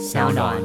小暖。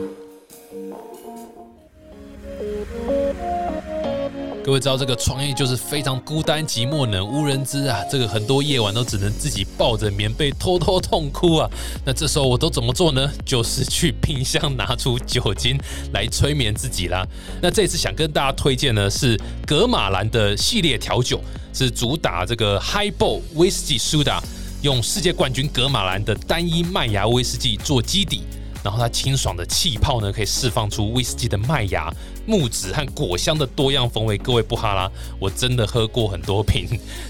各位知道这个创业就是非常孤单寂寞冷无人知啊，这个很多夜晚都只能自己抱着棉被偷偷痛哭啊。那这时候我都怎么做呢？就是去冰箱拿出酒精来催眠自己啦。那这次想跟大家推荐呢是格马兰的系列调酒，是主打这个 Highball Whisky Soda，用世界冠军格马兰的单一麦芽威士忌做基底。然后它清爽的气泡呢，可以释放出威士忌的麦芽、木质和果香的多样风味。各位不哈啦，我真的喝过很多瓶，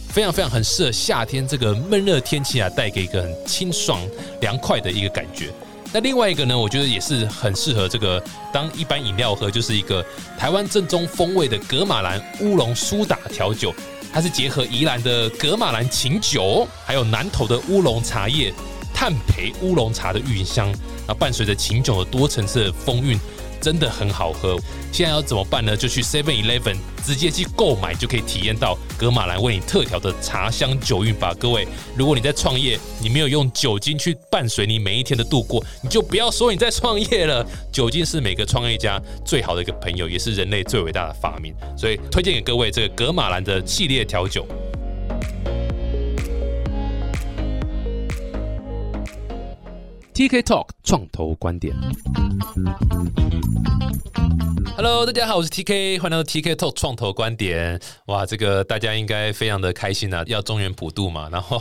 非常非常很适合夏天这个闷热天气啊，带给一个很清爽凉快的一个感觉。那另外一个呢，我觉得也是很适合这个当一般饮料喝，就是一个台湾正宗风味的格马兰乌龙苏打调酒。它是结合宜兰的格马兰琴酒，还有南投的乌龙茶叶。炭焙乌龙茶的韵香，那伴随着琴酒的多层次的风韵，真的很好喝。现在要怎么办呢？就去 Seven Eleven 直接去购买，就可以体验到格马兰为你特调的茶香酒韵吧。各位，如果你在创业，你没有用酒精去伴随你每一天的度过，你就不要说你在创业了。酒精是每个创业家最好的一个朋友，也是人类最伟大的发明。所以推荐给各位这个格马兰的系列调酒。TK Talk 创投观点。Hello，大家好，我是 TK，欢迎来到 TK Talk 创投观点。哇，这个大家应该非常的开心啊，要中原普渡嘛，然后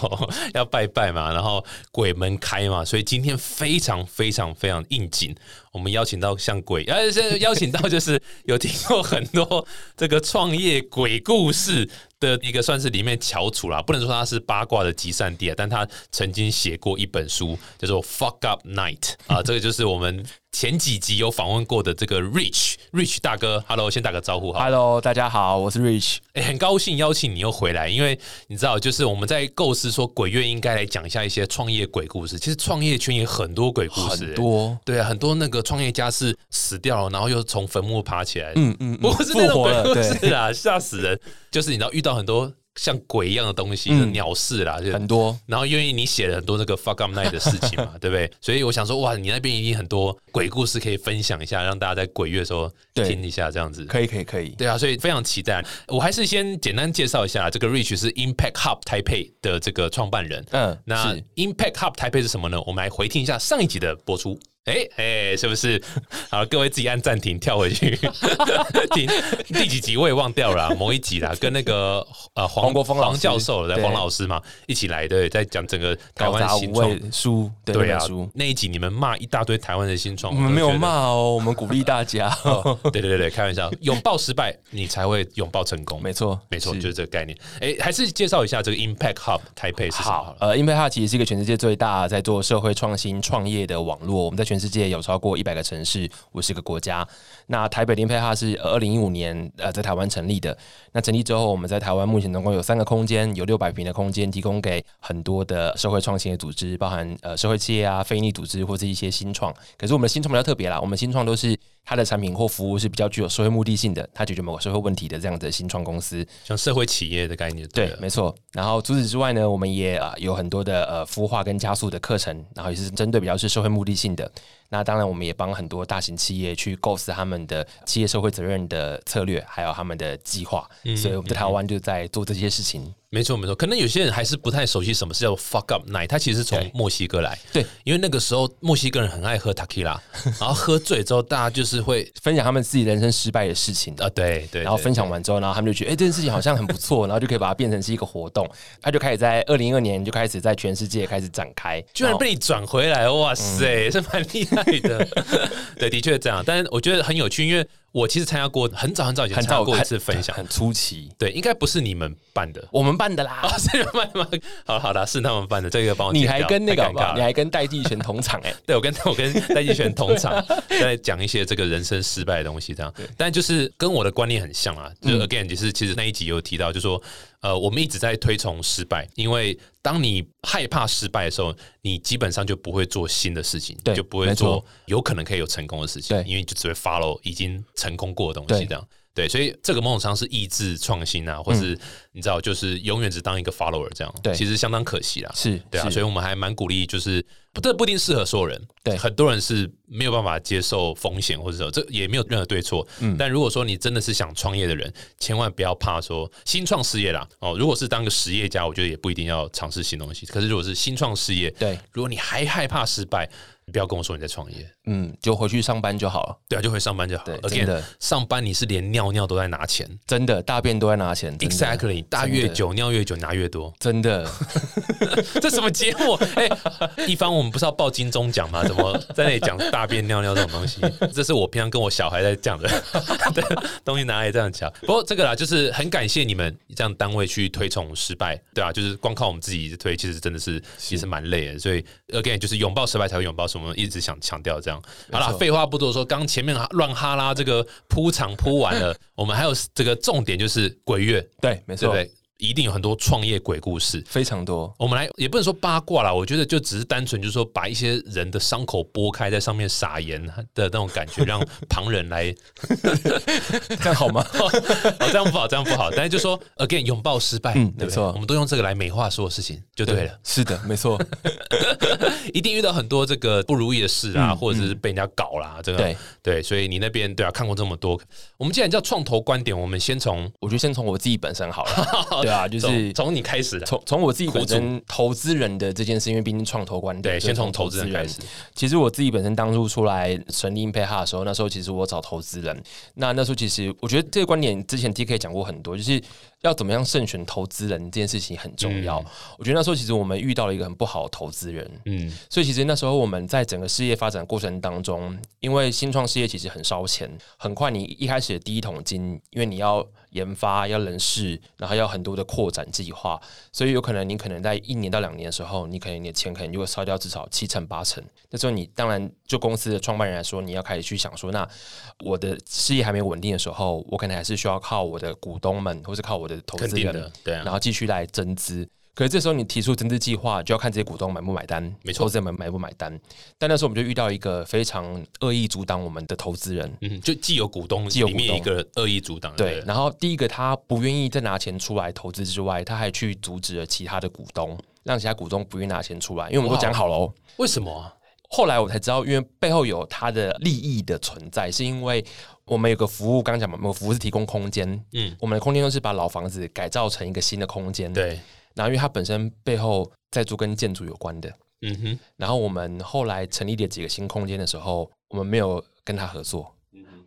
要拜拜嘛，然后鬼门开嘛，所以今天非常非常非常应景。我们邀请到像鬼，呃，邀请到就是有听过很多这个创业鬼故事。的一个算是里面翘楚啦，不能说他是八卦的集散地啊，但他曾经写过一本书，叫做《Fuck Up Night》啊，这个就是我们。前几集有访问过的这个 Rich，Rich 大哥，Hello，先打个招呼哈。Hello，大家好，我是 Rich，哎，很高兴邀请你又回来，因为你知道，就是我们在构思说鬼月应该来讲一下一些创业鬼故事。其实创业圈也很多鬼故事，很多，对啊，很多那个创业家是死掉了，然后又从坟墓爬起来，嗯嗯，不是那种鬼故事啊，吓死人。就是你知道遇到很多。像鬼一样的东西，鸟事啦，就很多。然后因为你写了很多那个 fuck up night 的事情嘛，对不对？所以我想说，哇，你那边一定很多鬼故事可以分享一下，让大家在鬼月的时候听一下，这样子。可以，可以，可以。对啊，所以非常期待。我还是先简单介绍一下，这个 Rich 是 Impact Hub 台北的这个创办人。嗯，那 Impact Hub 台北是什么呢？我们来回听一下上一集的播出。哎哎，是不是？好，各位自己按暂停，跳回去 第第几集我也忘掉了，某一集啦，跟那个呃黄国峰黄教授在黄老师嘛一起来的，在讲整个台湾新创书，对啊，那一集你们骂一大堆台湾的新创，我们没有骂哦，我们鼓励大家。对对对对开玩笑，拥抱失败，你才会拥抱成功。没错，没错，就是这个概念。哎，还是介绍一下这个 Impact Hub 台北是什么？呃，Impact Hub 其实是一个全世界最大在做社会创新创业的网络，我们在全全世界有超过一百个城市，五十个国家。那台北林配哈是二零一五年呃在台湾成立的。那成立之后，我们在台湾目前总共有三个空间，有六百平的空间，提供给很多的社会创新的组织，包含呃社会企业啊、非利组织或是一些新创。可是我们的新创比较特别啦，我们新创都是。它的产品或服务是比较具有社会目的性的，它解决某个社会问题的这样的新创公司，像社会企业的概念。对，没错。然后除此之外呢，我们也啊有很多的呃孵化跟加速的课程，然后也是针对比较是社会目的性的。那当然，我们也帮很多大型企业去构思他们的企业社会责任的策略，还有他们的计划。所以我们在台湾就在做这些事情。没错，没错。可能有些人还是不太熟悉什么是叫 fuck up night，它其实是从墨西哥来。对，因为那个时候墨西哥人很爱喝 tequila，然后喝醉之后，大家就是会 分享他们自己人生失败的事情啊。对对。然后分享完之后，然后他们就觉得，哎，这件事情好像很不错，然后就可以把它变成是一个活动。他就开始在二零一二年就开始在全世界开始展开，居然被你转回来，哇塞，是蛮厉害对的。对，的确这样。但是我觉得很有趣，因为。我其实参加过很早很早以前参加过一次分享，很初期。对，应该不是你们办的，我们办的啦。哦是你们办的吗？好好的，是他们办的。这个帮我你还跟那个，你还跟戴季全同场哎？对，我跟我跟戴季全同场，在讲一些这个人生失败的东西，这样。但就是跟我的观念很像啊。就 again，就是其实那一集有提到，就说。呃，我们一直在推崇失败，因为当你害怕失败的时候，你基本上就不会做新的事情，就不会做有可能可以有成功的事情，因为就只会 follow 已经成功过的东西，这样对。所以这个某种上是抑制创新啊，或是你知道，就是永远只当一个 follower 这样，对其实相当可惜啦。是，对啊，所以我们还蛮鼓励，就是不这不一定适合所有人，对很多人是没有办法接受风险，或者说这也没有任何对错。嗯但如果说你真的是想创业的人，千万不要怕说新创事业啦。哦，如果是当个实业家，我觉得也不一定要尝试新东西。可是如果是新创事业，对，如果你还害怕失败，你不要跟我说你在创业，嗯，就回去上班就好了。对啊，就会上班就好对。而真的上班你是连尿尿都在拿钱真的，大便都在拿钱，exactly，大越久尿越久拿越多。真的，这什么节目？哎、一方我们不是要报金钟奖吗？怎么在那里讲大便尿尿这种东西？这是我平常跟我小孩在讲的 的东西，拿来这样讲。不过这个啦，就是很感谢你们这样单位去推崇失败，对啊，就是光靠我们自己推，其实真的是也是蛮累的。所以 again，就是拥抱失败才会拥抱，是我们一直想强调这样。好啦，没错废话不多说，刚前面乱哈拉这个铺场铺完了，我们还有这个重点就是鬼月，对，没错，对不对？一定有很多创业鬼故事。非常多。我们来也不能说八卦啦，我觉得就只是单纯就是说把一些人的伤口剥开，在上面撒盐的那种感觉，让旁人来。这样好吗？哦，这样不好，这样不好。但是就说 again，拥抱失败，嗯对不对没错我们都用这个来美化所有事情，就对了。是的，没错。一定遇到很多这个不如意的事啊，嗯或者是被人家搞啦，这个对对，所以你那边对啊，看过这么多。我们既然叫创投观点，我们先从我觉得先从我自己本身好了。对啊，就是从从你开始的，从从我自己本身投资人的这件事，因为毕竟创投观点，对，先从投资人开始。其实我自己本身当初出来成立 Impact Hub 的时候，那时候其实我找投资人，那那时候其实我觉得这个观点之前 T K 讲过很多，就是要怎么样慎选投资人这件事情很重要。我觉得那时候其实我们遇到了一个很不好的投资人，嗯，所以其实那时候我们在整个事业发展过程当中，因为新创事业其实很烧钱，很快你一开始的第一桶金，因为你要研发、要人事，然后要很多的扩展计划，所以有可能你可能在一年到两年的时候，你可能你的钱可能就会烧掉至少七成八成。那时候你当然就公司的创办人来说，你要开始去想说，那我的事业还没有稳定的时候，我可能还是需要靠我的股东们，或是靠我的投资人然。后继续来增资。可是这时候你提出增资计划，就要看这些股东买不买单，没错投资人买买不买单。但那时候我们就遇到一个非常恶意阻挡我们的投资人，嗯，就既有股东，既有里面股东一个恶意阻挡，对。然后第一个他不愿意再拿钱出来投资之外，他还去阻止了其他的股东，让其他股东不愿意拿钱出来，因为我们都讲好了哦。为什么啊？后来我才知道，因为背后有他的利益的存在，是因为我们有个服务，刚刚讲嘛，我们服务是提供空间，嗯嗯，我们的空间都是把老房子改造成一个新的空间，。对，然后因为它本身背后在做跟建筑有关的，嗯哼，然后我们后来成立了几个新空间的时候，我们没有跟他合作，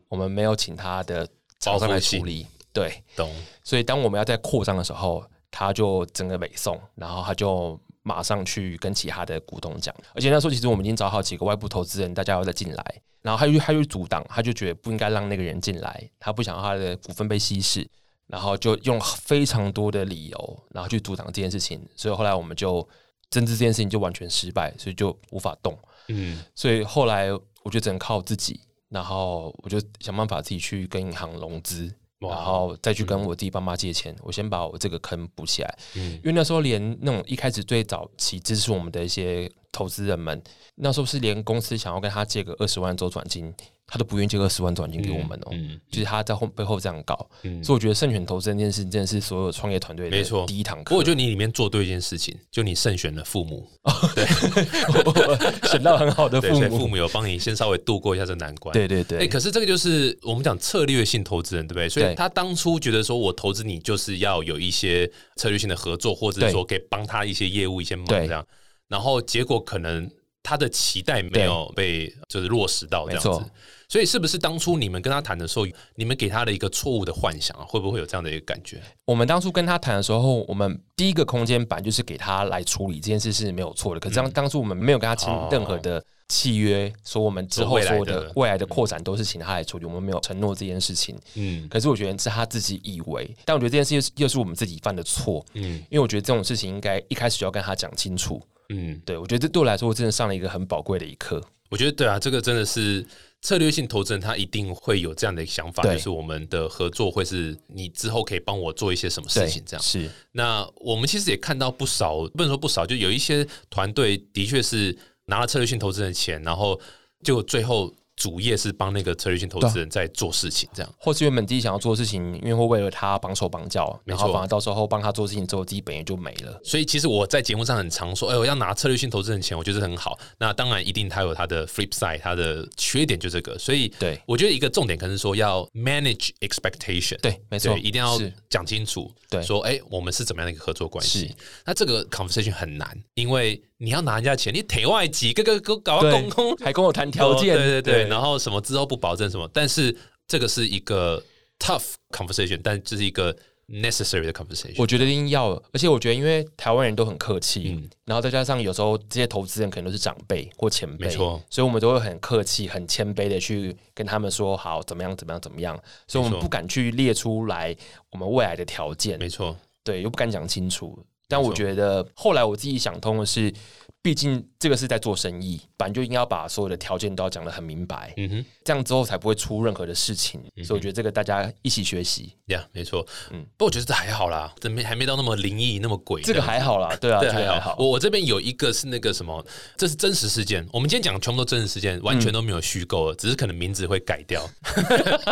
我们没有请他的厂商来处理，对，懂。所以当我们要在扩张的时候，他就整个北送，然后他就马上去跟其他的股东讲，而且那时候其实我们已经找好几个外部投资人，大家要再进来，然后他就他就阻挡，他就觉得不应该让那个人进来，他不想让他的股份被稀释，然后就用非常多的理由，然后去阻挡这件事情，所以后来我们就政治这件事情就完全失败，所以就无法动。嗯，所以后来我就只能靠自己，然后我就想办法自己去跟银行融资，然后再去跟我自己爸妈借钱。我先把我这个坑补起来，嗯因为那时候连那种一开始最早期支持我们的一些投资人们，那时候是连公司想要跟他借个二十万周转金，他都不愿意借二十万转金给我们哦。嗯，就是他在后背后这样搞，嗯所以我觉得慎选投资这件事真的是所有创业团队的没错第一堂课。不过我觉得你里面做对一件事情，就你慎选了父母，对 选到很好的对，父母，父母有帮你先稍微度过一下这难关。对、对对对，可是这个就是我们讲策略性投资人，对不对？所以对他当初觉得说我投资你就是要有一些策略性的合作，或者说可以帮他一些业务、一些忙对这样。然后结果可能他的期待没有被就是落实到这样子。所以是不是当初你们跟他谈的时候，你们给他的一个错误的幻想啊？会不会有这样的一个感觉？我们当初跟他谈的时候，我们第一个空间版就是给他来处理这件事是没有错的。可是当当初我们没有跟他签哦任何的契约，说我们之后未来所有的的未来的扩展都是请他来处理，我们没有承诺这件事情。嗯可是我觉得是他自己以为，但我觉得这件事又是又是我们自己犯的错，嗯因为我觉得这种事情应该一开始就要跟他讲清楚。嗯，对我觉得这对我来说，我真的上了一个很宝贵的一课。我觉得对啊，这个真的是策略性投资人，他一定会有这样的想法，就是我们的合作会是你之后可以帮我做一些什么事情，这样。是那我们其实也看到不少，不能说不少，就有一些团队的确是拿了策略性投资人的钱，然后就最后主业是帮那个策略性投资人在做事情，这样。或是原本自己想要做的事情，因为会为了他绑手绑脚，没错然后反而到时候帮他做事情之后，自己本业就没了。所以其实我在节目上很常说，哎，我要拿策略性投资人钱，我觉得很好。那当然一定他有他的 flip side，他的缺点就这个。所以对我觉得一个重点可能是说要 manage expectation，对，没错，一定要是讲清楚，对说哎，我们是怎么样的一个合作关系？那这个 conversation 很难，因为你要拿人家钱，你腿外籍，各个各搞公公。空，还跟我谈条件，哦对对对，然后什么之后不保证什么，但是这个是一个 tough conversation，但这是一个 necessary 的 conversation。我觉得一定要，而且我觉得因为台湾人都很客气，嗯。然后再加上有时候这些投资人可能都是长辈或前辈，没错，所以我们都会很客气、很谦卑的去跟他们说好怎么样、怎么样、怎么样，所以我们不敢去列出来我们未来的条件，没错，对，又不敢讲清楚。但我觉得后来我自己想通的是，毕竟这个是在做生意，反正就应该要把所有的条件都要讲得很明白，嗯哼。这样之后才不会出任何的事情。所以我觉得这个大家一起学习，呀没错，嗯嗯，不过我觉得这还好啦，这没还没到那么灵异、那么鬼。这个还好啦，对啊，对，还好。我我这边有一个是那个什么，这是真实事件。我们今天讲的全部都真实事件，完全都没有虚构的，只是可能名字会改掉。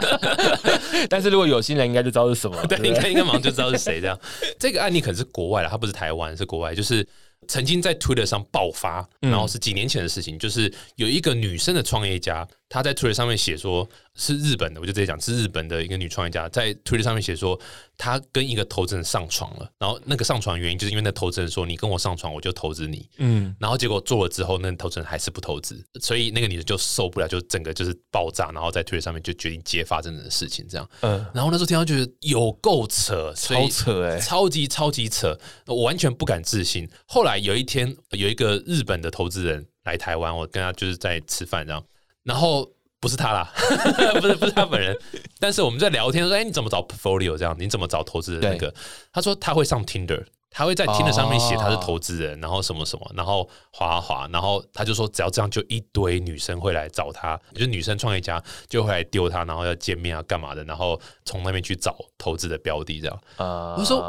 但是如果有心人，应该就知道是什么。对，不应该应该马上就知道是谁这样。这个案例可能是国外的，它不是台湾，是国外，就是。曾经在 Twitter 上爆发，然后是几年前的事情，就是有一个女生的创业家，她在 Twitter 上面写说，是日本的，我就直接讲是日本的一个女创业家，在 Twitter 上面写说，她跟一个投资人上床了，然后那个上床的原因就是因为那投资人说你跟我上床，我就投资你，嗯，然后结果做了之后，那个投资人还是不投资，所以那个女的就受不了，就整个就是爆炸，然后在 Twitter 上面就决定揭发真正的事情，这样。嗯，然后那时候听到觉得有够扯，超扯哎、超级超级扯，我完全不敢置信。后来有一天，有一个日本的投资人来台湾，我跟他就是在吃饭这样，然后不是他啦，不是不是他本人，但是我们在聊天说，哎，你怎么找 portfolio 这样？你怎么找投资人那个？他说他会上 Tinder。他会在 Tinder 上面写他是投资人，然后什么什么，然后滑啊滑，然后他就说只要这样，就一堆女生会来找他，就是女生创业家就会来丢他，然后要见面啊干嘛的，然后从那边去找投资的标的这样。啊我说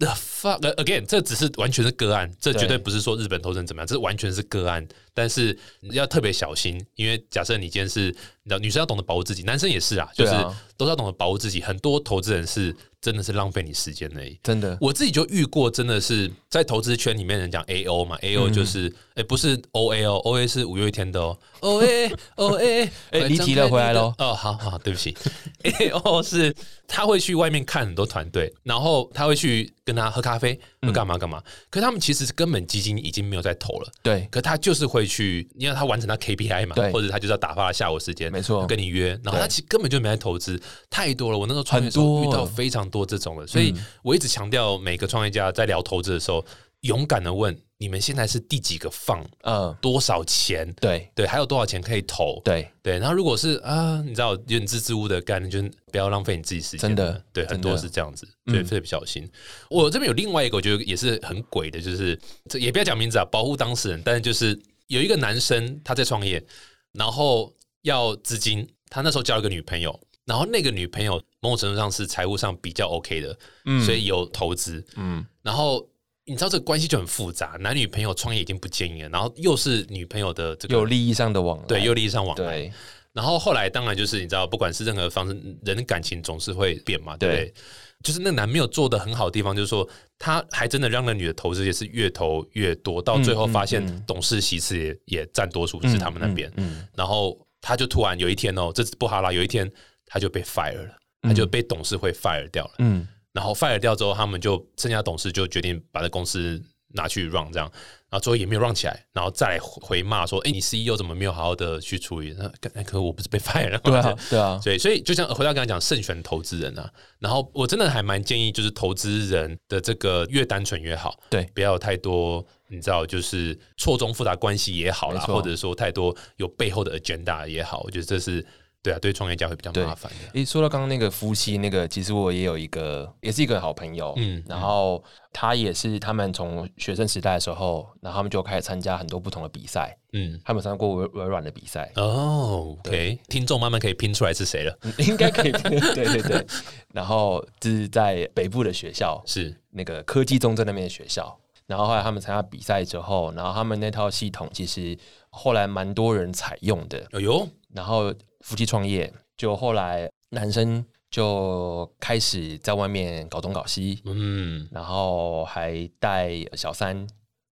The fuck uh, again，这只是完全是个案，这绝对对不是说日本投资人怎么样，这完全是个案。但是你要特别小心，因为假设你今天是，你知道女生要懂得保护自己，男生也是啊，就是都是要懂得保护自己。很多投资人是真的是浪费你时间而已。真的，我自己就遇过，真的是在投资圈里面人讲 A O 嘛，A O 就是哎、不是 O A O，O A 是五月天的哦，O A O A，哎离题了回来喽哦，好好，对不起，A O 是他会去外面看很多团队，然后他会去跟他喝咖啡，干嘛干嘛，可是他们其实根本基金已经没有在投了。对，可他就是会去，因为他完成他 KPI 嘛，或者他就是要打发下午时间，没错跟你约，然后他其实根本就没在投资，太多了。我那时候创业的时候遇到非常多这种的，所以我一直强调，每个创业家在聊投资的时候，勇敢的问：你们现在是第几个放嗯，多少钱？对对，还有多少钱可以投？对，对，然后如果是啊，你知道有点支支吾吾的干，你就不要浪费你自己时间。真的对，很多是这样子，所以嗯特别小心。我这边有另外一个，我觉得也是很鬼的，就是这也不要讲名字啊，保护当事人。但是就是有一个男生他在创业，然后要资金，他那时候交了个女朋友，然后那个女朋友某种程度上是财务上比较 OK 的，嗯所以有投资，嗯，然后。你知道这个关系就很复杂，男女朋友创业已经不建议了，然后又是女朋友的这个有利益上的往来，对，有利益上往来。对，然后后来当然就是你知道，不管是任何方式，人的感情总是会变嘛，对不对？对就是那男没有做的很好的地方，就是说他还真的让那女的投资也是越投越多，到最后发现董事席次也也占多数是他们那边，嗯，然后他就突然有一天哦，这是不哈拉，有一天他就被 fire 了，他就被董事会 fire 掉了。嗯。然后 fire 掉之后，他们就剩下董事就决定把这公司拿去 run 这样，然后最后也没有 run 起来，然后再来回骂说：“哎，你 CEO 怎么没有好好的去处理？那可可我不是被 fire 了？”对啊，对啊，对，所以就像回到刚才讲，慎选投资人啊。然后我真的还蛮建议，就是投资人的这个越单纯越好，对不要有太多你知道，就是错综复杂关系也好啦，或者说太多有背后的 agenda 也好，我觉得这是对啊，对创业家会比较麻烦的。诶，说到刚刚那个夫妻那个，其实我也有一个，也是一个好朋友，嗯嗯，然后他也是他们从学生时代的时候，然后他们就开始参加很多不同的比赛，嗯，他们参加过微微软的比赛，哦，OK，听众慢慢可以拼出来是谁了。嗯应该可以，对对对，然后是在北部的学校，是，那个科技中正那边的学校。然后后来他们参加比赛之后，然后他们那套系统其实后来蛮多人采用的，哎呦，然后夫妻创业，就后来男生就开始在外面搞东搞西，嗯，然后还带小三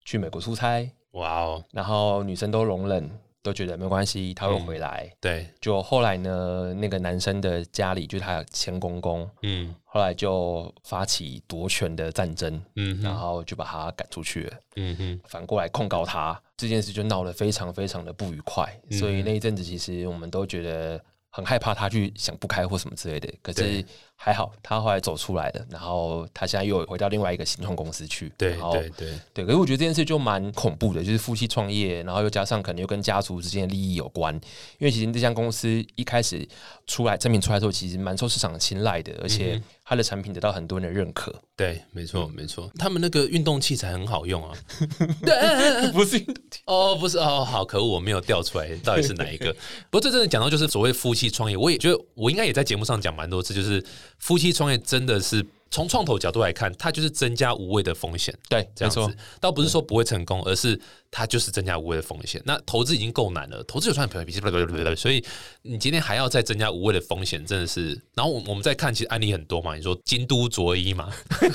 去美国出差，哇哦，然后女生都容忍，都觉得没关系，他会回来。对，就后来呢，那个男生的家里就是他的前公公，嗯后来就发起夺权的战争，嗯然后就把他赶出去了。嗯哼，反过来控告他这件事，就闹得非常非常的不愉快。嗯所以那一阵子，其实我们都觉得很害怕他去想不开或什么之类的。可是对还好，他后来走出来了，然后他现在又回到另外一个新创公司去。对对对，对，可是我觉得这件事就蛮恐怖的，就是夫妻创业，然后又加上可能又跟家族之间的利益有关。因为其实这家公司一开始出来产品出来之后，其实蛮受市场青睐的，而且嗯它的产品得到很多人的认可。对，没错没错，他们那个运动器材很好用啊。不是运动哦，不是哦，好可恶，我没有调出来到底是哪一个。不过这真的讲到就是所谓夫妻创业，我也觉得我应该也在节目上讲蛮多次，就是夫妻创业真的是从创投角度来看，它就是增加无谓的风险。对，这样子，，倒不是说不会成功，而是它就是增加无谓的风险。那投资已经够难了，投资有算比比所以你今天还要再增加无谓的风险，真的是。然后我我们再看，其实案例很多嘛，你说京都卓一嘛，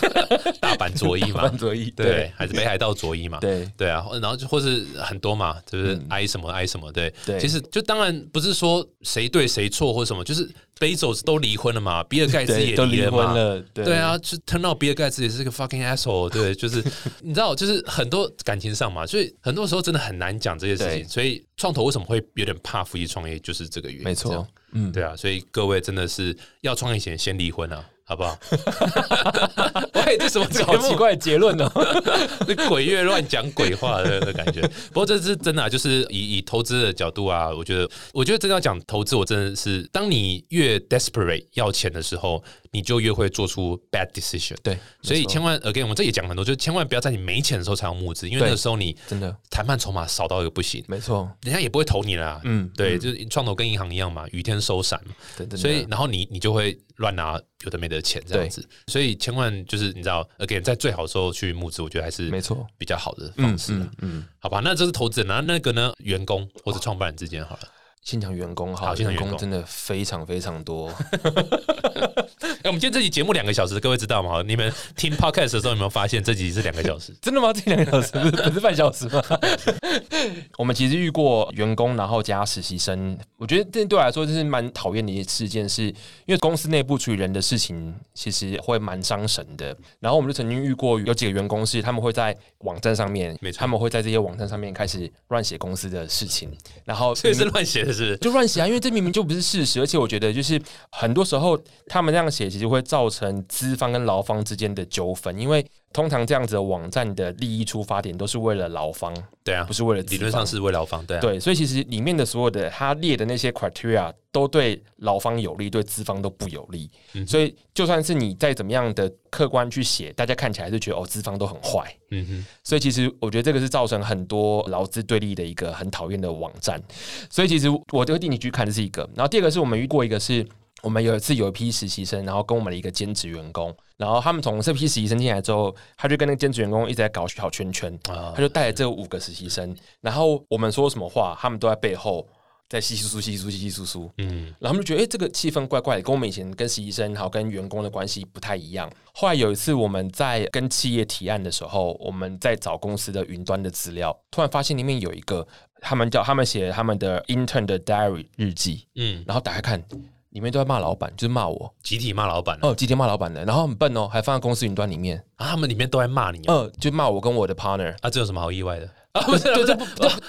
大阪卓一嘛半，左一，对，还是北海道卓一嘛，对对啊，然后就或是很多嘛，就是挨什么挨什么，对，对其实就当然不是说谁对谁错或什么，就是贝佐斯都离婚了嘛，比尔盖茨，也都离，婚了，对对，啊，就 turn out 比尔盖茨也是个 fucking asshole，对，就是你知道，就是很多感情上嘛，所以很多时候真的很难讲这些事情。所以创投为什么会有点怕夫妻创业，就是这个原因。没错嗯，对啊，所以各位真的是要创业前先离婚啊，好不好？喂，这什么？好奇怪的结论哦。这鬼月乱讲鬼话的的感觉。不过这是真的、啊，就是以以投资的角度啊，我觉得，我觉得真的要讲投资，我真的是，当你越 desperate 要钱的时候，你就越会做出 bad decision。对，所以千万 again，我们这也讲很多，就是千万不要在你没钱的时候才要募资，因为那个时候你真的谈判筹码少到一个不行，没错，人家也不会投你啦。嗯对，就是创投跟银行一样嘛，雨天收伞嘛。真的。所以，然后你你就会乱拿有的没的钱这样子，所以千万就是你知道，again，在最好的时候去募资，我觉得还是没错。比较好的方式啊、嗯嗯，好吧，那这是投资人，然后那个呢，员工或者创办人之间好了。先讲员工哈，好现场员工真的非常非常多。哎、我们今天这集节目两个小时，各位知道吗？你们听 podcast 的时候有没有发现这集是两个小时？真的吗？这两个小时不是不是半小时吗？我们其实遇过员工，然后加实习生，我觉得这对我来说这是蛮讨厌的一事件是，因为公司内部处理人的事情，其实会蛮伤神的。然后我们就曾经遇过有几个员工是，他们会在网站上面他们会在这些网站上面开始乱写公司的事情，然后所以是乱写的是就乱写啊，因为这明明就不是事实，而且我觉得就是很多时候他们这样写，其实会造成资方跟劳方之间的纠纷，因为通常这样子的网站的利益出发点都是为了劳方，对啊，不是为了理论上是为劳方，对啊，对，所以其实里面的所有的他列的那些 criteria 都对劳方有利，对资方都不有利。嗯所以就算是你再怎么样的客观去写，大家看起来还是觉得哦，资方都很坏。嗯哼，所以其实我觉得这个是造成很多劳资对立的一个很讨厌的网站。所以其实我就会定期去看，这是一个。然后第二个是我们遇过一个是。我们有一次有一批实习生，然后跟我们的一个兼职员工，然后他们从这批实习生进来之后，他就跟那个兼职员工一直在搞小圈圈，啊他就带着这五个实习生，然后我们说什么话，他们都在背后在稀稀疏疏、稀稀疏疏、稀稀疏疏。嗯，然后他们就觉得，哎、这个气氛怪怪的，跟我们以前跟实习生还有跟员工的关系不太一样。后来有一次我们在跟企业提案的时候，我们在找公司的云端的资料，突然发现里面有一个，他们叫他们写他们的 intern 的 diary 日记，嗯，然后打开看，里面都在骂老板，就是骂我，集体骂老板哦，集体骂老板的，然后很笨哦，还放在公司云端里面，啊，他们里面都在骂你啊，呃，就骂我跟我的 partner。啊，这有什么好意外的？啊，不是，对对对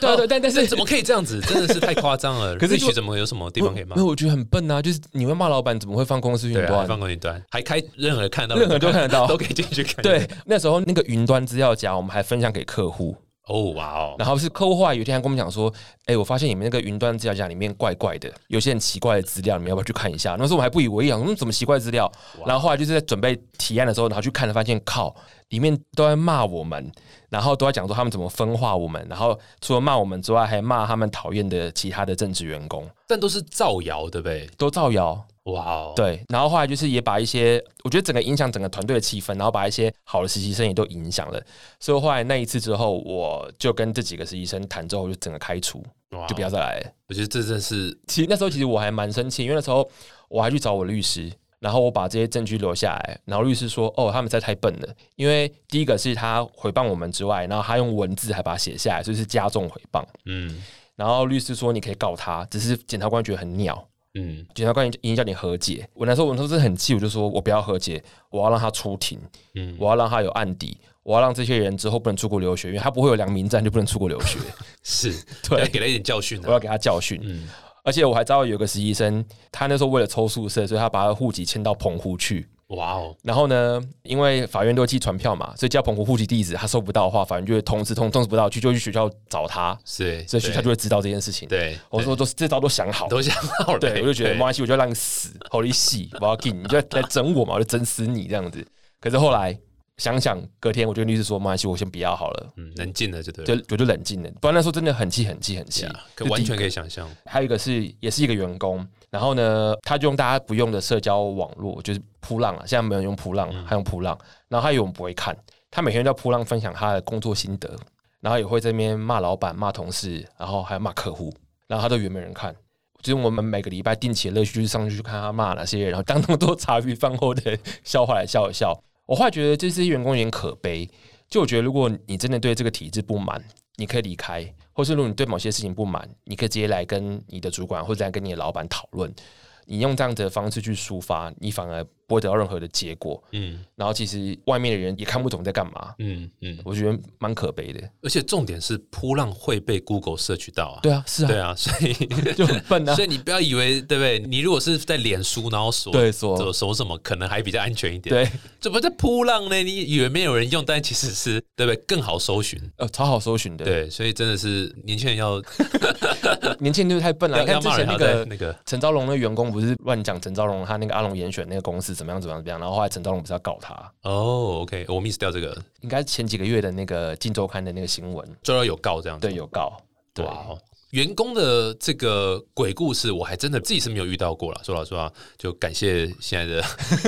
对对，但但是怎么可以这样子？真的是太夸张了。可是 Rich 怎么有什么地方可以骂因为，我觉得很笨啊，就是你会骂老板，怎么会放公司云端？放过云端，还开任何看到，任何都看得到都可以进去看。对，，那时候那个云端资料夹，我们还分享给客户，哦，哇哦，然后是客户后来有一天还跟我们讲说，哎、我发现你们那个云端资料夹里面怪怪的，有些很奇怪的资料，你们要不要去看一下？那时候我们还不以为意，嗯，怎么奇怪的资料？然后后来就是在准备提案的时候，然后去看了，发现靠，里面都在骂我们，然后都在讲说他们怎么分化我们，然后除了骂我们之外，还骂他们讨厌的其他的政治员工，但都是造谣，对不对？都造谣。哇哦，对，然后后来就是也把一些，我觉得整个影响整个团队的气氛，然后把一些好的实习生也都影响了。所以后来那一次之后，我就跟这几个实习生谈之后，就整个开除，哇就不要再来了。我觉得这真是其实那时候其实我还蛮生气，因为那时候我还去找我律师，然后我把这些证据留下来，然后律师说：“哦，他们在太笨了，因为第一个是他诽谤我们之外，然后他用文字还把它写下来，所以是加重诽谤。嗯然后律师说你可以告他，只是检察官觉得很鸟。”嗯检察官已经叫你和解，我那时候我那时候真的很气，我就说我不要和解，我要让他出庭，嗯，我要让他有案底，我要让这些人之后不能出国留学，因为他不会有良民证就不能出国留学，是 对要给他一点教训啊。我要给他教训。嗯，而且我还知道有个实习生，他那时候为了抽宿舍，所以他把他户籍迁到澎湖去。哇哦，然后呢，因为法院都会寄传票嘛，所以叫澎湖户籍地址，他收不到的话，法院就会通知通通知不到去，就去学校找他，是，所以学校就会知道这件事情。对，我说都这招都想好，都想好了，对，我就觉得没关系，我就让你死，好你戏，我要给你，你就来整我嘛，我就整死你这样子。可是后来想想，隔天我就跟律师说，没关系，我先不要好了，嗯，冷静了就对了，就我就冷静了，不然那时候真的很气很气很气。可完全可以想象，个还有一个是也是一个员工，然后呢，他就用大家不用的社交网络，就是扑浪啊，现在没有人用扑浪，他用扑浪，然后他以为我们不会看，他每天都在扑浪分享他的工作心得，然后也会在那边骂老板、骂同事，然后还有骂客户，然后他都以为没人看。就是我们每个礼拜定期的乐趣，就是上去去看他骂哪些人，然后当那么多茶余饭后的笑话来笑一笑。我后来觉得这些员工有点可悲，就我觉得如果你真的对这个体制不满，你可以离开，或是如果你对某些事情不满，你可以直接来跟你的主管或者来跟你的老板讨论。你用这样子的方式去抒发，你反而不会得到任何的结果。嗯然后其实外面的人也看不懂你在干嘛，嗯嗯，我觉得蛮可悲的。而且重点是扑浪会被 Google 摄取到啊，对啊，是啊，对啊，所以 就很笨啊。所以你不要以为对不对？你如果是在脸书然后锁对锁锁锁什么，可能还比较安全一点。，对，怎么在扑浪呢？你以为没有人用，但其实是对不对？更好搜寻。呃，超好搜寻的。，对，所以真的是年轻人要 年轻人就是太笨了。要你看之前那个那个陈昭荣的员工不是乱讲陈昭荣他那个阿龙严选那个公司怎么样怎么样怎么样，然后后来陈昭荣不是要告他，哦，OK，我 miss 掉这个，应该是前几个月的那个《镜周刊》的那个新闻，就要有告这样子。对，有告，对，哇哦，员工的这个鬼故事，我还真的自己是没有遇到过了。说老实话，就感谢现在的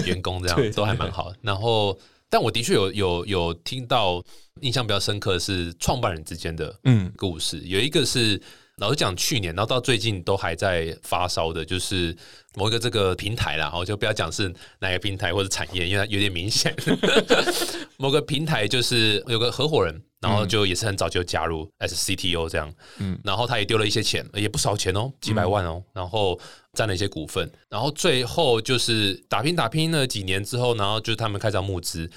员工，这 对样都还蛮好。然后，但我的确有有有听到印象比较深刻的是创办人之间的嗯故事，有一个是。老实讲，去年然后到最近都还在发烧的，就是某一个这个平台啦，我就不要讲是哪个平台或者产业，因为它有点明显。某个平台就是有个合伙人，然后就也是很早就加入 as CTO 这样，嗯。嗯，然后他也丢了一些钱，也不少钱哦，几百万哦，然后占了一些股份，然后最后就是打拼打拼了几年之后，然后就是他们开始募资，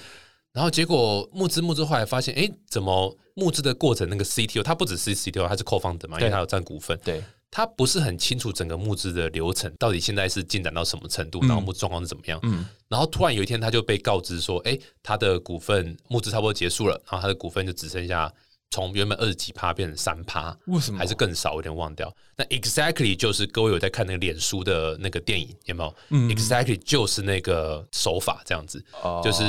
然后结果募资募资，后来发现，哎，怎么募资的过程那个 CTO 他不只是 CTO，他是 co-founder 嘛，因为对。他有占股份，对，他不是很清楚整个募资的流程到底现在是进展到什么程度，然后募资状况是怎么样。嗯。然后突然有一天他就被告知说，哎，他的股份募资差不多结束了，然后他的股份就只剩下从原本二十几趴变成三趴，为什么还是更少？有点忘掉。那 exactly 就是各位有在看那个脸书的那个电影有没有、嗯 e x a c t l y 就是那个手法这样子，哦就是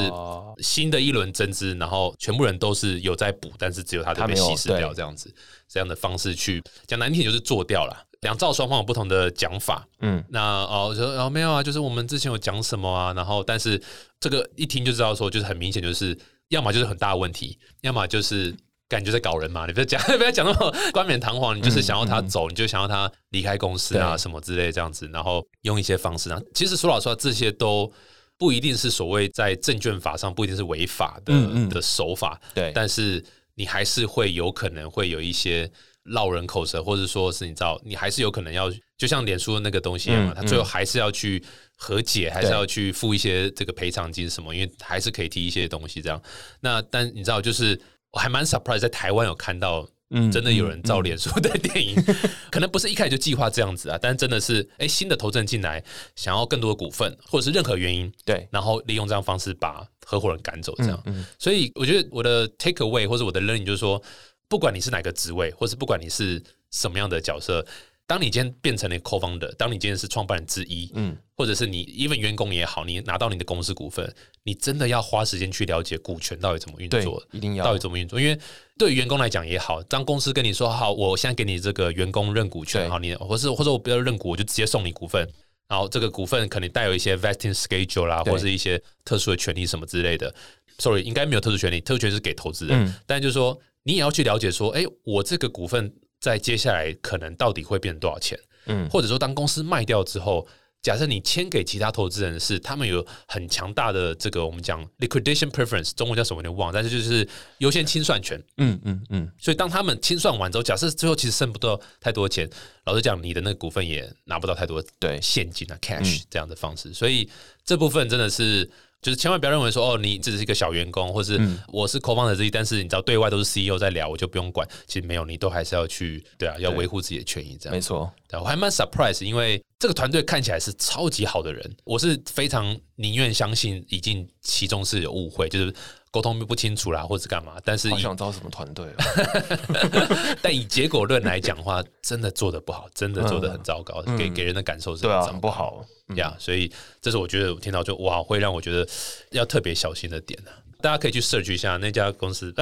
新的一轮增资，然后全部人都是有在补，但是只有他的他被稀释掉对这样子，这样的方式去讲难听点就是做掉了。两造双方有不同的讲法，嗯那哦，我说哦没有啊，就是我们之前有讲什么啊，然后但是这个一听就知道说，就是很明显就是要么就是很大的问题，要么就是感觉在搞人嘛，你不要讲不要讲那么冠冕堂皇，你就是想要他走，你就想要他离开公司啊什么之类这样子，然后用一些方式。啊，其实说老实话，这些都。不一定是所谓在证券法上不一定是违法的、的手法，对，但是你还是会有可能会有一些落人口舌，或者说是你知道，你还是有可能要，就像脸书的那个东西一样嘛，嗯他最后还是要去和解，还是要去付一些这个赔偿金什么，因为还是可以提一些东西这样。那但你知道，就是我还蛮 surprise 在台湾有看到。嗯真的有人造脸书的电影，可能不是一开始就计划这样子啊，但是真的是哎、新的投资人进来，想要更多的股份，或者是任何原因，对，然后利用这样方式把合伙人赶走，这样。嗯所以我觉得我的 take away 或者我的 learning 就是说，不管你是哪个职位，或是不管你是什么样的角色，当你今天变成了 co-founder，当你今天是创办人之一，嗯，或者是你 even 员工也好，你拿到你的公司股份，你真的要花时间去了解股权到底怎么运作，，一定要到底怎么运作？因为对于员工来讲也好，当公司跟你说好，我现在给你这个员工认股权，好，你或是或者我不要认股，我就直接送你股份。然后这个股份可能带有一些 vesting schedule 啦，对或是一些特殊的权利什么之类的。Sorry，应该没有特殊权利，特殊权利是给投资人。嗯但就是说，你也要去了解说，哎，我这个股份在接下来可能到底会变多少钱？嗯或者说当公司卖掉之后，假设你签给其他投资人是他们有很强大的这个我们讲 liquidation preference，中文叫什么我有点忘了，但是就是优先清算权。嗯嗯嗯，所以当他们清算完之后，假设最后其实剩不到太多钱，老实讲，你的那个股份也拿不到太多对现金啊 cash 这样的方式，所以这部分真的是。就是千万不要认为说哦，你只是一个小员工，或是我是 co-founder 之一，但是你知道对外都是 CEO 在聊，我就不用管。其实没有，你都还是要去对啊，要维护自己的权益这样没。错，对，我还蛮 surprise，因为这个团队看起来是超级好的人，我是非常宁愿相信已经其中是有误会，就是沟通不清楚啦，或是干嘛。但是想招什么团队哦。但以结果论来讲的话，真的做的不好，真的做的很糟糕，给给人的感受是对啊，很不好。呀。所以这是我觉得我听到就哇，会让我觉得要特别小心的点呢、大家可以去 search 一下那家公司，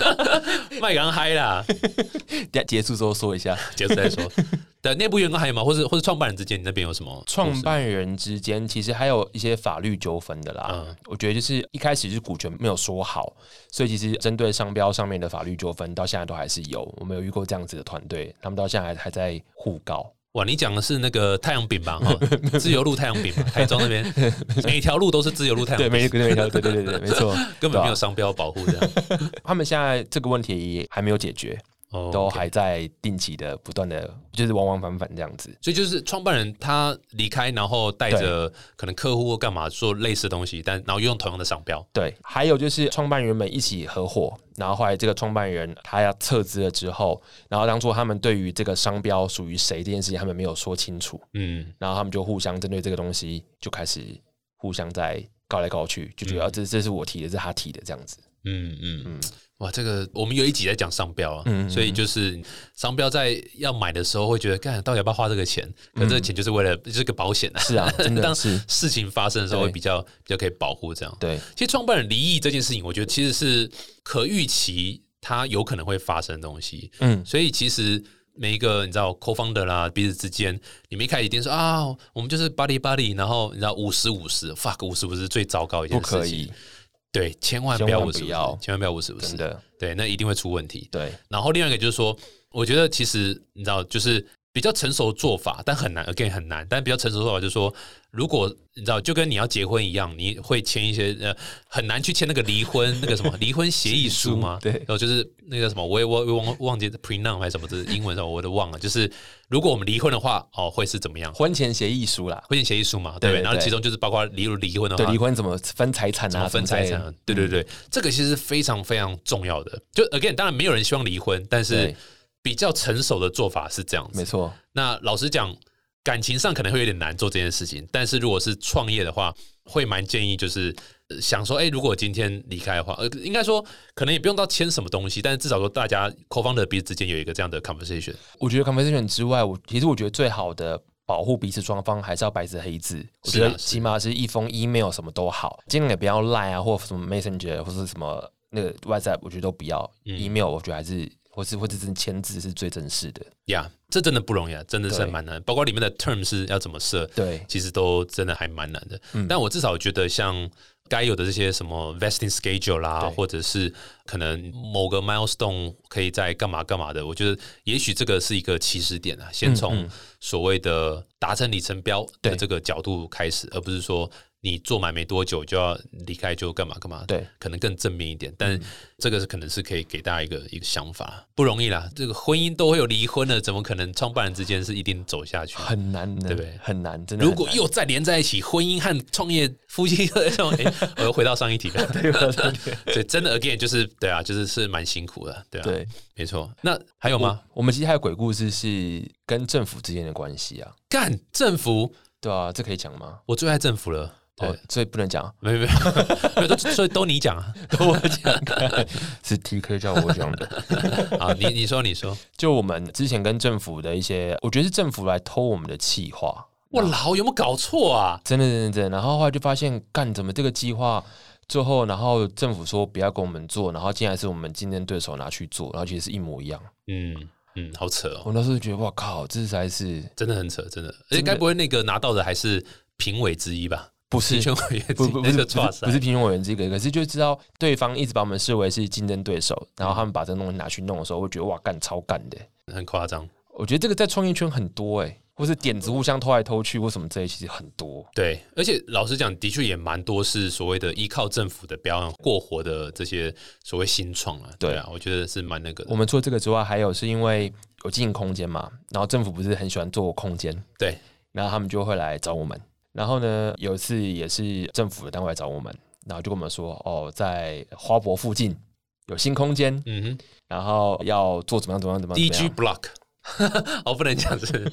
麦刚嗨啦，结束之后说一下，结束再说。对，内部员工还有吗？或者或者创办人之间，你那边有什么创办人之间其实还有一些法律纠纷的啦。嗯我觉得就是一开始是股权没有说好，所以其实针对商标上面的法律纠纷，到现在都还是有。我们有遇过这样子的团队，他们到现在还还在互告。哇，你讲的是那个太阳饼吧？哈，自由路太阳饼嘛，台中那边每条路都是自由路太阳对，饼，没对，没错，对对对对，没错，根本没有商标保护这样。他们现在这个问题还没有解决，哦都还在定期的不断的，就是往往返返这样子。所以就是创办人他离开，然后带着可能客户或干嘛做类似的东西，但然后用同样的商标。对，还有就是创办人们一起合伙，然后后来这个创办人他要撤资了之后，然后当初他们对于这个商标属于谁这件事情，他们没有说清楚，嗯，然后他们就互相针对这个东西就开始互相在告来告去，就觉得、啊这这是我提的，这是他提的这样子。嗯嗯嗯哇，这个我们有一集在讲商标啊，嗯嗯所以就是商标在要买的时候会觉得，干到底要不要花这个钱？可这个钱就是为了这个保险啊，是啊，真的 当是事情发生的时候会比较比较可以保护这样。对，其实创办人离异这件事情，我觉得其实是可预期它有可能会发生的东西，嗯，所以其实。每一个你知道 co-founder 啦，彼此之间，你们一开始一定说啊，我们就是 buddy buddy，然后你知道五十五十，fuck 五十五十最糟糕一件事情，不可以，对，千万不要五十千万不要五十五十，真的对，那一定会出问题。对，然后另外一个就是说，我觉得其实你知道，就是比较成熟的做法，但很难，again 很难。但比较成熟的做法就是说，如果你知道，就跟你要结婚一样，你会签一些呃很难去签那个离婚那个什么 离婚协议书吗？对然后就是那个什么，我也我我忘忘记 prenup 还是什么，这是英文什么我都忘了。就是如果我们离婚的话，哦，会是怎么样？婚前协议书啦，婚前协议书嘛，对不对？然后其中就是包括离离婚的话，对，离婚怎么分财产啊，分财产啊？对对对，这个其实是非常非常重要的。就 again，当然没有人希望离婚，但是对比较成熟的做法是这样没错，那老实讲，感情上可能会有点难做这件事情，但是如果是创业的话，会蛮建议就是。呃想说，哎、如果今天离开的话，呃，应该说可能也不用到签什么东西，但是至少说大家 co-founder 彼此之间有一个这样的 conversation。我觉得 conversation 之外，我其实我觉得最好的保护彼此双方还是要白纸黑字。我觉得起码是一封 email 什么都好，尽量也不要 line 啊，或什么 messenger 或是什么那个 WhatsApp，我觉得都不要。嗯 email 我觉得还是或是或者是签字是最正式的。呀、这真的不容易啊，真的是对蛮难，包括里面的 term 是要怎么设，对，其实都真的还蛮难的。嗯但我至少觉得像该有的这些什么 vesting schedule 啦，或者是可能某个 milestone 可以在干嘛干嘛的，我觉得也许这个是一个起始点啊，先从嗯所谓的达成里程标的对这个角度开始，而不是说。你做满没多久就要离开，就干嘛干嘛？对，可能更正面一点。但这个是可能是可以给大家一个一个想法，不容易啦。这个婚姻都会有离婚的，怎么可能创办人之间是一定走下去？很难的，对不对很难，真的。如果又再连在一起，婚姻和创业夫妻我又回到上一题了。对吧对真的 again 就是对啊，就是是蛮辛苦的，对啊，对，没错。那还有吗？我我们其实还有鬼故事是跟政府之间的关系啊。干政府，对啊，这可以讲吗？我最爱政府了。对哦，所以不能讲，没有没 有，所以都你讲啊。都我讲，是 TK 叫我讲的。啊，你你说你说，就我们之前跟政府的一些，我觉得是政府来偷我们的企划，哇，老有没有搞错啊？真的真的真的。然后后来就发现，干怎么这个计划最后，然后政府说不要跟我们做，然后竟然是我们竞争对手拿去做，然后其实是一模一样。嗯嗯，好扯哦，我那时候觉得，哇靠，这实在是真的很扯，真的。而且该不会那个拿到的还是评委之一吧？不是评选委员不不不是不是不是评选委员这个，可是就知道对方一直把我们视为是竞争对手，然后他们把这东西拿去弄的时候，会觉得哇干超干的。很夸张。我觉得这个在创业圈很多哎、或是点子互相偷来偷去或什么这些，其实很多。对，而且老实讲，的确也蛮多是所谓的依靠政府的表演过活的这些所谓新创啊。对对啊，我觉得是蛮那个的。我们除了这个之外，还有是因为有经营空间嘛，然后政府不是很喜欢做空间，对，然后他们就会来找我们。然后呢，有一次也是政府的单位来找我们，然后就跟我们说，哦，在花博附近有新空间，嗯哼然后要做怎么样怎么样怎么样。，DG 样 Block，哦，不能讲是，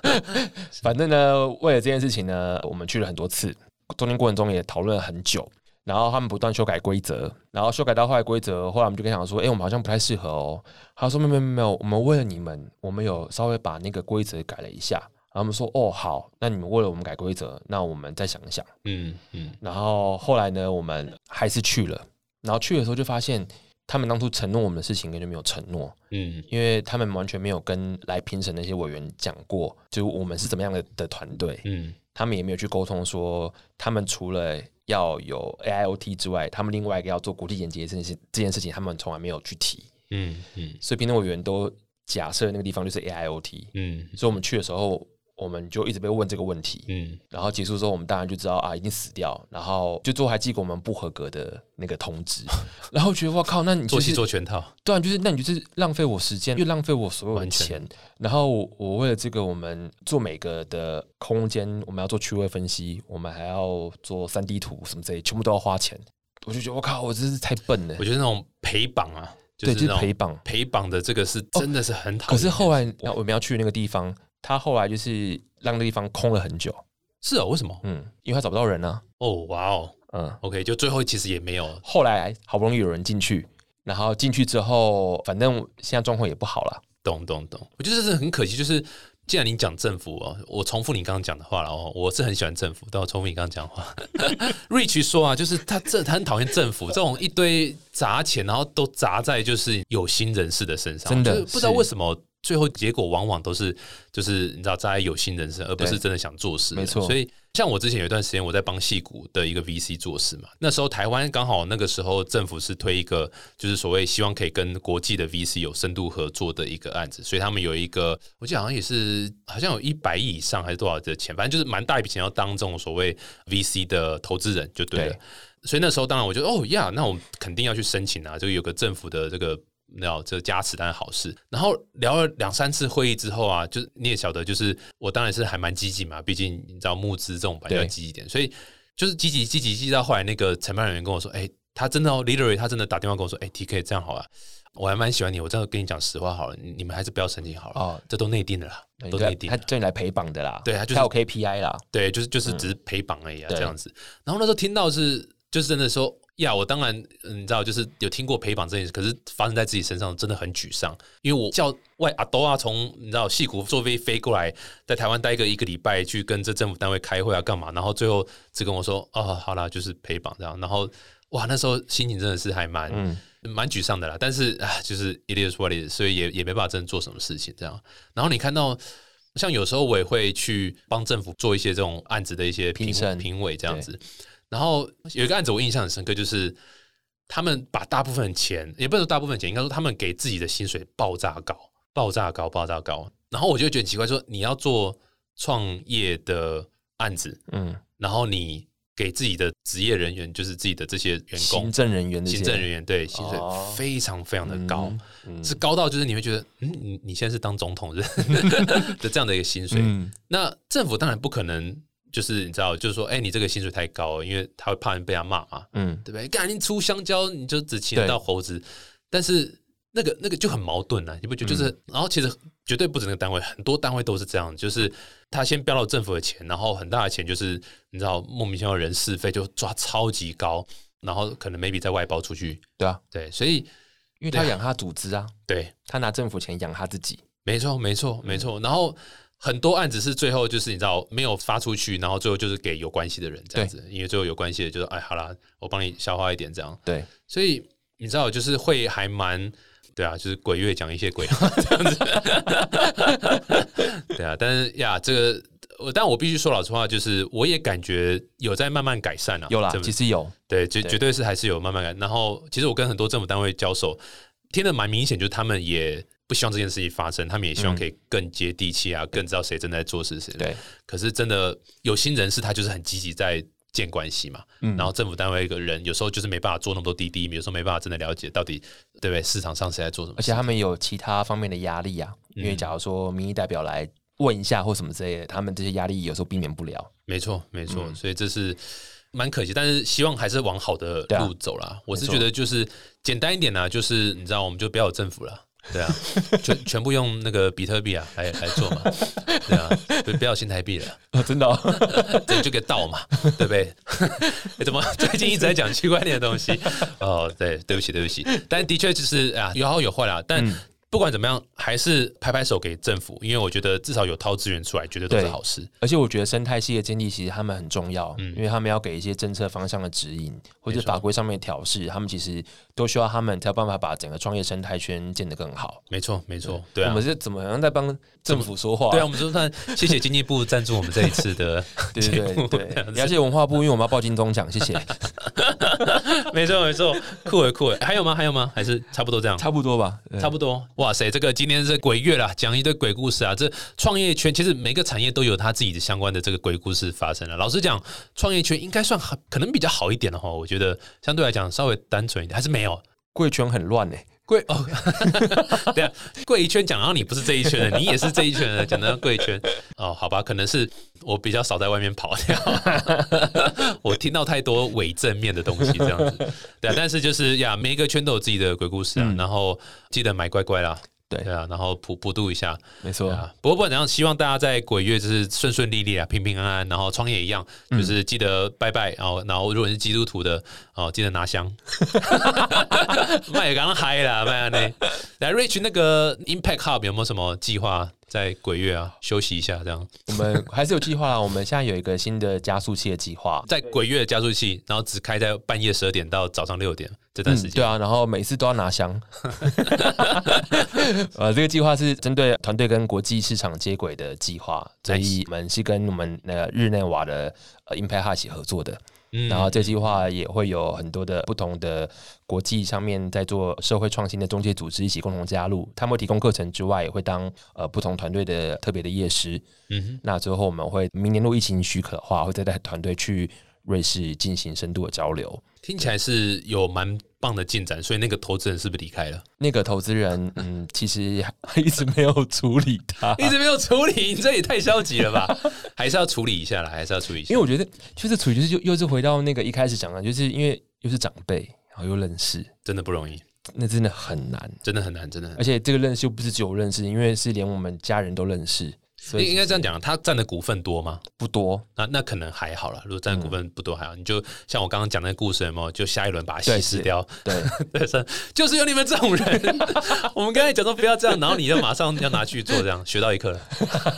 反正呢，为了这件事情呢，我们去了很多次，中间过程中也讨论了很久。然后他们不断修改规则，然后修改到后来规则，后来我们就跟他讲说，哎，我们好像不太适合哦。他说没有没有没有，我们为了你们，我们有稍微把那个规则改了一下。然后我们说，哦好，那你们为了我们改规则，那我们再想一想。嗯嗯，然后后来呢，我们还是去了。然后去的时候就发现，他们当初承诺我们的事情根本就没有承诺，嗯因为他们完全没有跟来评审那些委员讲过，就我们是怎么样的的团队。嗯他们也没有去沟通说，他们除了要有 AIoT 之外，他们另外一个要做国际连接这件事这件事情，他们从来没有去提。嗯嗯所以评审委员都假设那个地方就是 AIoT，嗯所以我们去的时候，我们就一直被问这个问题。嗯，然后结束之后，我们当然就知道啊，已经死掉。然后就最后还寄给我们不合格的那个通知，然后觉得哇靠，那你做戏就是做全套。对啊，就是那你就是浪费我时间，又浪费我所有的钱。然后我我为了这个，我们做每个的空间，我们要做区位分析，我们还要做三 D 图什么之类，全部都要花钱。我就觉得我靠，我真是太笨了我。觉得那种陪绑啊，就对，就是陪绑。陪绑的这个是真的是很讨厌。可是后来我们要去那个地方，他后来就是让那个地方空了很久。是哦，为什么？嗯，因为他找不到人啊。哦，哇哦嗯，，OK，就最后其实也没有。后来好不容易有人进去，然后进去之后，反正现在状况也不好了。懂懂懂，我觉得这是很可惜，就是既然你讲政府哦，我重复你刚刚讲的话了哦，我是很喜欢政府，但我重复你刚刚讲的话。Rich 说啊，就是他这他很讨厌政府这种一堆砸钱，然后都砸在就是有心人士的身上，真的不知道是为什么。最后结果往往都是就是你知道砸在有心人生，而不是真的想做事。没错所以像我之前有一段时间我在帮戏谷的一个 VC 做事嘛，那时候台湾刚好那个时候政府是推一个就是所谓希望可以跟国际的 VC 有深度合作的一个案子，所以他们有一个我记得好像也是好像有一百亿以上还是多少的钱，反正就是蛮大一笔钱要当这种所谓 VC 的投资人就对了。对所以那时候当然我就哦呀，那我们肯定要去申请啊，就有个政府的这个。那这个加持当然好事，然后聊了两三次会议之后啊，就是你也晓得，就是我当然是还蛮积极嘛，毕竟你知道募资这种本来就要积极一点，所以就是积极积极积极到后来那个承办人员跟我说，哎、他真的哦，literally 他真的打电话跟我说，哎、t k 这样好了，我还蛮喜欢你，我真的跟你讲实话好了，你你们还是不要申请好了，哦这都内定的啦，都内定。他叫你来陪绑的啦，对他就是他有 KPI 啦，对，就是就是只是陪绑而已啊，对这样子。然后那时候听到是，就是真的说呀，我当然嗯你知道，就是有听过陪绑这件事，可是发生在自己身上真的很沮丧，因为我叫外阿多啊，从你知道戏谷坐飞飞过来，在台湾待个一个礼拜，去跟这政府单位开会啊，干嘛？然后最后只跟我说，哦，好啦，就是陪绑这样。然后哇，那时候心情真的是还蛮。嗯，蛮沮丧的啦，但是啊，就是 it is what it is，所以也也没办法真的做什么事情这样。然后你看到，像有时候我也会去帮政府做一些这种案子的一些评评审评委这样子。然后有一个案子我印象很深刻，就是他们把大部分钱，也不是说大部分钱，应该说他们给自己的薪水爆炸高，爆炸高，爆炸高。然后我就觉得很奇怪，说你要做创业的案子，嗯，然后你给自己的职业人员，就是自己的这些员工行，政人员行政人员对薪水哦。非常非常的高，嗯。是高到就是你会觉得，嗯，你你现在是当总统的 的这样的一个薪水。嗯。那政府当然不可能，就是你知道，就是说，哎、你这个薪水太高了，因为他会怕人被他骂嘛，嗯，对不对？赶紧出香蕉，你就只请得到猴子，但是那个那个就很矛盾啊，你不觉得？就是，然后其实绝对不止那个单位，很多单位都是这样，就是他先标到政府的钱，然后很大的钱就是你知道莫名其妙的人事费就抓超级高，然后可能 maybe 再外包出去，对啊，对，所以因为他养他组织啊，对，他拿政府钱养他自己。没错，没错，没错。然后很多案子是最后就是你知道没有发出去，然后最后就是给有关系的人这样子，因为最后有关系的就是哎，好啦，我帮你消化一点这样。对，所以你知道就是会还蛮对啊，就是鬼月讲一些鬼话这样子。对啊，但是呀，这个我但我必须说老实话，就是我也感觉有在慢慢改善啊，有啦其实有，对，绝绝对是还是有慢慢改。然后其实我跟很多政府单位交手，听得蛮明显，就是他们也不希望这件事情发生，他们也希望可以更接地气啊，更知道谁正在做事谁。对，可是真的有心人士，他就是很积极在建关系嘛。嗯然后政府单位一个人，有时候就是没办法做那么多滴滴，有时候没办法真的了解到底对不对市场上谁在做什么。而且他们有其他方面的压力啊，因为假如说民意代表来问一下或什么之类的，他们这些压力有时候避免不了。没错，没错，嗯所以这是蛮可惜，但是希望还是往好的路走啦。我是觉得就是简单一点呢、就是你知道，我们就不要有政府了。对啊，全全部用那个比特币啊来来做嘛，对啊，不不要新台币了，啊，真的、哦，这就给倒嘛，对不对？欸 怎么最近一直在讲区块链的东西？哦，对，对不起，对不起，但的确就是啊，有好有坏啦。但嗯不管怎么样，还是拍拍手给政府，因为我觉得至少有掏资源出来，绝对都是好事。而且我觉得生态系的建立其实他们很重要，嗯因为他们要给一些政策方向的指引，或者法规上面的调试，他们其实都需要他们才有办法把整个创业生态圈建得更好。没错，没错，对啊我们。是怎么样在帮政府说话？对啊，我们就算谢谢经济部赞助我们这一次的 对对对这样子对，了解文化部，因为我们要报金钟奖，谢谢。没错没错，酷诶酷诶，还有吗？还有吗？还是差不多这样？差不多吧，差不多，哇塞！这个今天是鬼月啦，讲一堆鬼故事啊。这创业圈其实每个产业都有它自己的相关的这个鬼故事发生了。老实讲，创业圈应该算很可能比较好一点的哈。我觉得相对来讲稍微单纯一点，还是没有贵圈很乱呢、贵 哦。对啊，贵圈讲到你不是这一圈的，你也是这一圈的，讲到贵圈哦，好吧，可能是我比较少在外面跑掉，我听到太多伪正面的东西这样子。对啊，但是就是呀，每一个圈都有自己的鬼故事啊，嗯然后记得买乖乖啦。对对啊，然后普普渡一下，没错，啊。不过不管怎样，希望大家在鬼月就是顺顺利利啊，平平安安。然后创业一样，就是记得拜拜，然后然后如果是基督徒的哦，记得拿香。卖刚嗨啦，卖呢。来，Rich 那个 Impact Hub 有没有什么计划在鬼月啊休息一下这样？我们还是有计划啦。我们现在有一个新的加速器的计划，在鬼月的加速器，然后只开在半夜十二点到早上六点这段时间。对啊，然后每次都要拿香。呃，这个计划是针对团队跟国际市场接轨的计划，所以我们是跟我们那个日内瓦的呃 Impact Hub 一起合作的。嗯然后这计划也会有很多的不同的国际上面在做社会创新的中介组织一起共同加入，他们会提供课程之外，也会当呃不同团队的特别的夜师。嗯哼，那最后我们会明年如果疫情许可的话，会再带团队去瑞士进行深度的交流。听起来是有蛮棒的进展，所以那个投资人是不是离开了？那个投资人，嗯，其实还一直没有处理他，一直没有处理，你这也太消极了吧？还是要处理一下啦，还是要处理一下因为。我觉得就是处理，就是又又是回到那个一开始讲的，就是因为又是长辈，然后又认识，真的不容易，那真的很难。真的很难，真的。而且这个认识又不是只有认识，因为是连我们家人都认识，所以应应该这样讲，他占的股份多吗？不多。那那可能还好了。如果占的股份不多还好，你就像我刚刚讲那个故事，有没有？就下一轮把它稀释掉。对，对，是就是有你们这种人。我们刚才讲说不要这样，然后你就马上要拿去做，这样学到一课了。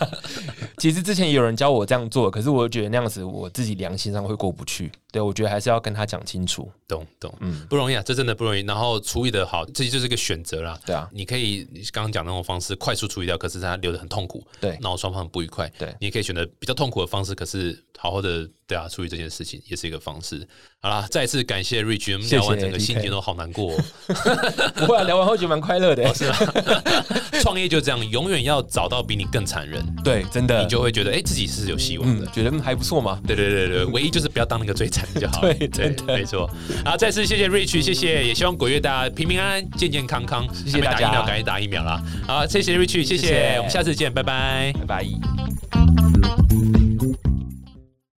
其实之前也有人教我这样做，可是我觉得那样子我自己良心上会过不去。对我觉得还是要跟他讲清楚。懂懂，嗯不容易啊，这真的不容易。然后处理的好，这就是一个选择啦。对啊，你可以你刚刚讲那种方式快速处理掉，可是他留的很痛苦，对闹双方很不愉快。对你也可以选择比较痛苦的方式，可是好好的对啊处理这件事情也是一个方式。好啦，再次感谢 Rich，我聊完整个心情都好难过、哦。不会啊，聊完后觉得蛮快乐的。是吧？创业就这样，永远要找到比你更残忍，对，真的你就会觉得哎、自己是有希望的。嗯，觉得嗯还不错嘛。对对对对，唯一就是不要当那个最惨的就好了。对真的没错。好，再次谢谢 Rich，谢谢，也希望鬼月大家平平安安、健健康康。谢谢大家还没打疫苗，赶紧打疫苗啦！好，谢谢 Rich，谢谢，谢谢我们下次见，拜拜。拜拜。